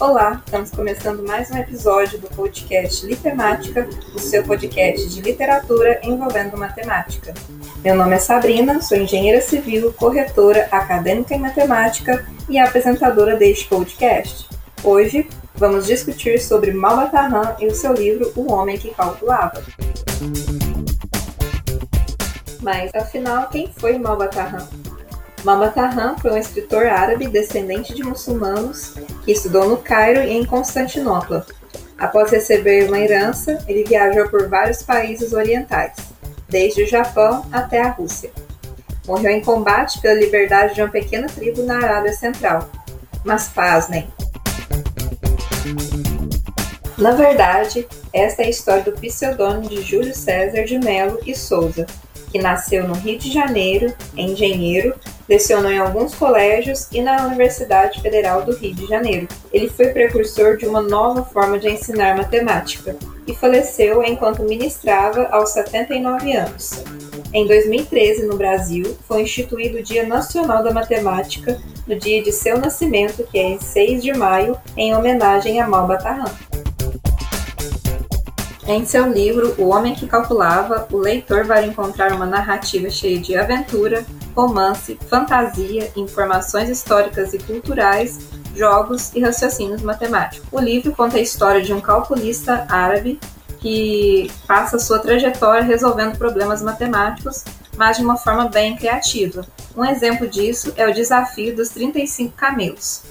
Olá, estamos começando mais um episódio do podcast Litemática, o seu podcast de literatura envolvendo matemática. Meu nome é Sabrina, sou engenheira civil, corretora, acadêmica em matemática e apresentadora deste podcast. Hoje vamos discutir sobre Malbatarran e o seu livro O Homem que Calculava. Mas afinal, quem foi Malbatarran? Malbatarran foi um escritor árabe descendente de muçulmanos que estudou no Cairo e em Constantinopla. Após receber uma herança, ele viajou por vários países orientais, desde o Japão até a Rússia. Morreu em combate pela liberdade de uma pequena tribo na Arábia Central. Mas pasmem! Na verdade, esta é a história do pseudônimo de Júlio César de Melo e Souza, que nasceu no Rio de Janeiro, engenheiro, lecionou em alguns colégios e na Universidade Federal do Rio de Janeiro. Ele foi precursor de uma nova forma de ensinar matemática e faleceu enquanto ministrava aos 79 anos. Em 2013, no Brasil, foi instituído o Dia Nacional da Matemática, no dia de seu nascimento, que é em 6 de maio, em homenagem a Malbatarran. Em seu livro O Homem que Calculava, o leitor vai encontrar uma narrativa cheia de aventura, romance, fantasia, informações históricas e culturais, jogos e raciocínios matemáticos. O livro conta a história de um calculista árabe que passa sua trajetória resolvendo problemas matemáticos, mas de uma forma bem criativa. Um exemplo disso é o desafio dos 35 camelos.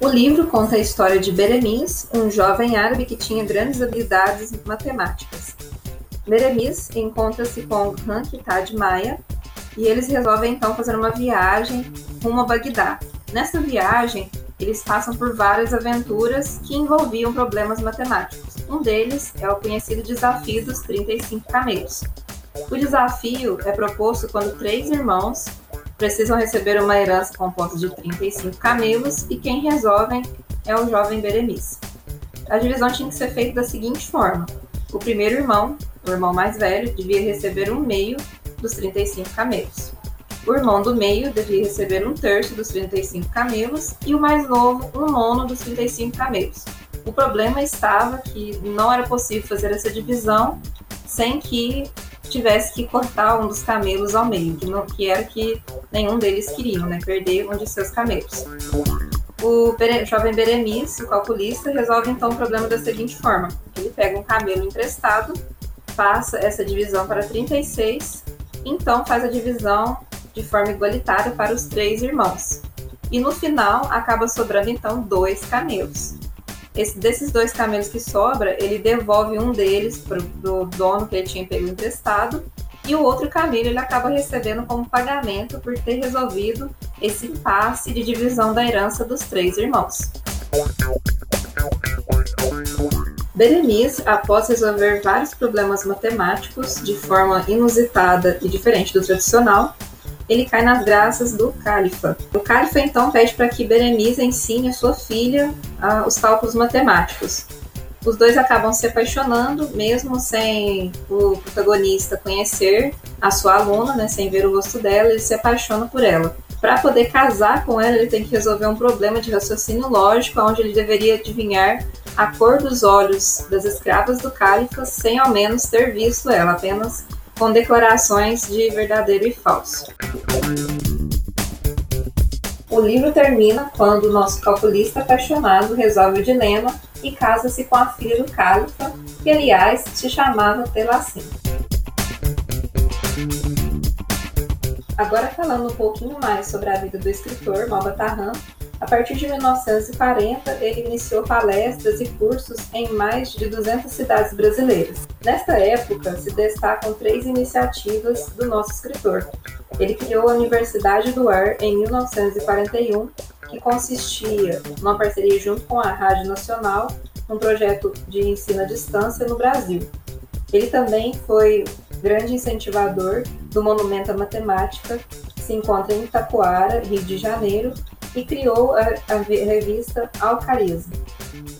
O livro conta a história de Beremiz, um jovem árabe que tinha grandes habilidades matemáticas. Beremiz encontra-se com Hankitad Maya e eles resolvem então fazer uma viagem rumo a Bagdá. Nessa viagem, eles passam por várias aventuras que envolviam problemas matemáticos. Um deles é o conhecido desafio dos 35 camelos. O desafio é proposto quando três irmãos precisam receber uma herança composta de 35 camelos e quem resolve é o jovem Beremiz. A divisão tinha que ser feita da seguinte forma: o primeiro irmão, o irmão mais velho, devia receber um meio dos 35 camelos. O irmão do meio devia receber um terço dos 35 camelos e o mais novo, um nono dos 35 camelos. O problema estava que não era possível fazer essa divisão sem que tivesse que cortar um dos camelos ao meio, que, não, que era que nenhum deles queriam, né? Perder um de seus camelos. O jovem Beremiz, o calculista, resolve então o problema da seguinte forma: ele pega um camelo emprestado, passa essa divisão para 36, então faz a divisão de forma igualitária para os três irmãos. E no final acaba sobrando então dois camelos. Esse, desses dois camelos que sobra, ele devolve um deles para o dono que ele tinha pego emprestado e o outro camelo ele acaba recebendo como pagamento por ter resolvido esse impasse de divisão da herança dos três irmãos. Berenice, após resolver vários problemas matemáticos de forma inusitada e diferente do tradicional, ele cai nas graças do Califa. O Califa então pede para que Berenice ensine a sua filha uh, os cálculos matemáticos. Os dois acabam se apaixonando, mesmo sem o protagonista conhecer a sua aluna, né, sem ver o rosto dela, ele se apaixona por ela. Para poder casar com ela, ele tem que resolver um problema de raciocínio lógico, onde ele deveria adivinhar a cor dos olhos das escravas do califa sem ao menos ter visto ela, apenas com declarações de verdadeiro e falso. O livro termina quando o nosso calculista apaixonado resolve o dilema e casa-se com a filha do califa, que aliás se chamava Telassim. Agora falando um pouquinho mais sobre a vida do escritor Malbatarran, a partir de 1940, ele iniciou palestras e cursos em mais de 200 cidades brasileiras. Nesta época, se destacam três iniciativas do nosso escritor. Ele criou a Universidade do Ar em 1941, que consistia numa parceria junto com a Rádio Nacional, um projeto de ensino à distância no Brasil. Ele também foi grande incentivador do Monumento à Matemática, que se encontra em Itacoara, Rio de Janeiro, e criou a, a revista Alcarismo.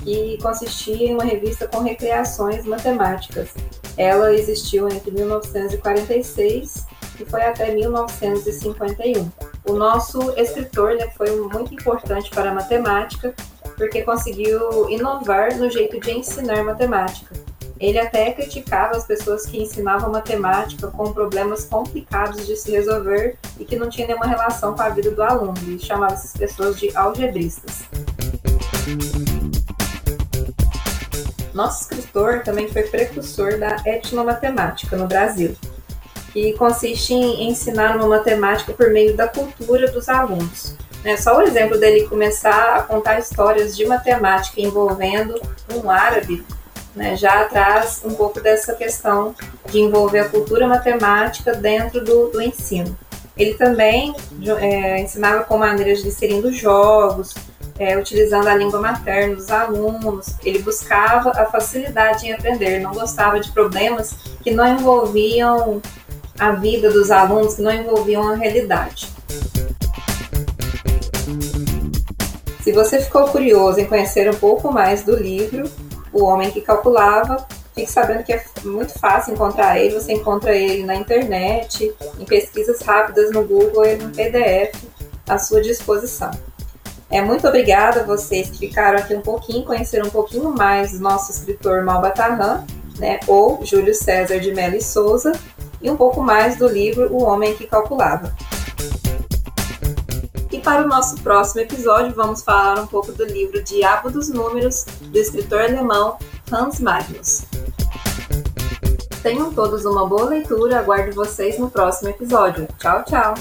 que consistia em uma revista com recreações matemáticas. Ela existiu entre 1946 e foi até 1951. O nosso escritor né, foi muito importante para a matemática porque conseguiu inovar no jeito de ensinar matemática. Ele até criticava as pessoas que ensinavam matemática com problemas complicados de se resolver e que não tinham nenhuma relação com a vida do aluno, e chamava essas pessoas de algebristas. Nosso escritor também foi precursor da etnomatemática no Brasil, que consiste em ensinar uma matemática por meio da cultura dos alunos. É só o exemplo dele começar a contar histórias de matemática envolvendo um árabe né, já traz um pouco dessa questão de envolver a cultura matemática dentro do, do ensino. Ele também é, ensinava com maneiras de inserindo jogos, é, utilizando a língua materna dos alunos. Ele buscava a facilidade em aprender, não gostava de problemas que não envolviam a vida dos alunos, que não envolviam a realidade. Se você ficou curioso em conhecer um pouco mais do livro, O Homem que Calculava, fique sabendo que é muito fácil encontrar ele. Você encontra ele na internet, em pesquisas rápidas no Google e no PDF à sua disposição. É, muito obrigada a vocês que ficaram aqui um pouquinho, conheceram um pouquinho mais do nosso escritor Malbatarran, né, ou Júlio César de Mello e Souza, e um pouco mais do livro O Homem que Calculava. Para o nosso próximo episódio, vamos falar um pouco do livro Diabo dos Números, do escritor alemão Hans Magnus. Tenham todos uma boa leitura, aguardo vocês no próximo episódio. Tchau, tchau!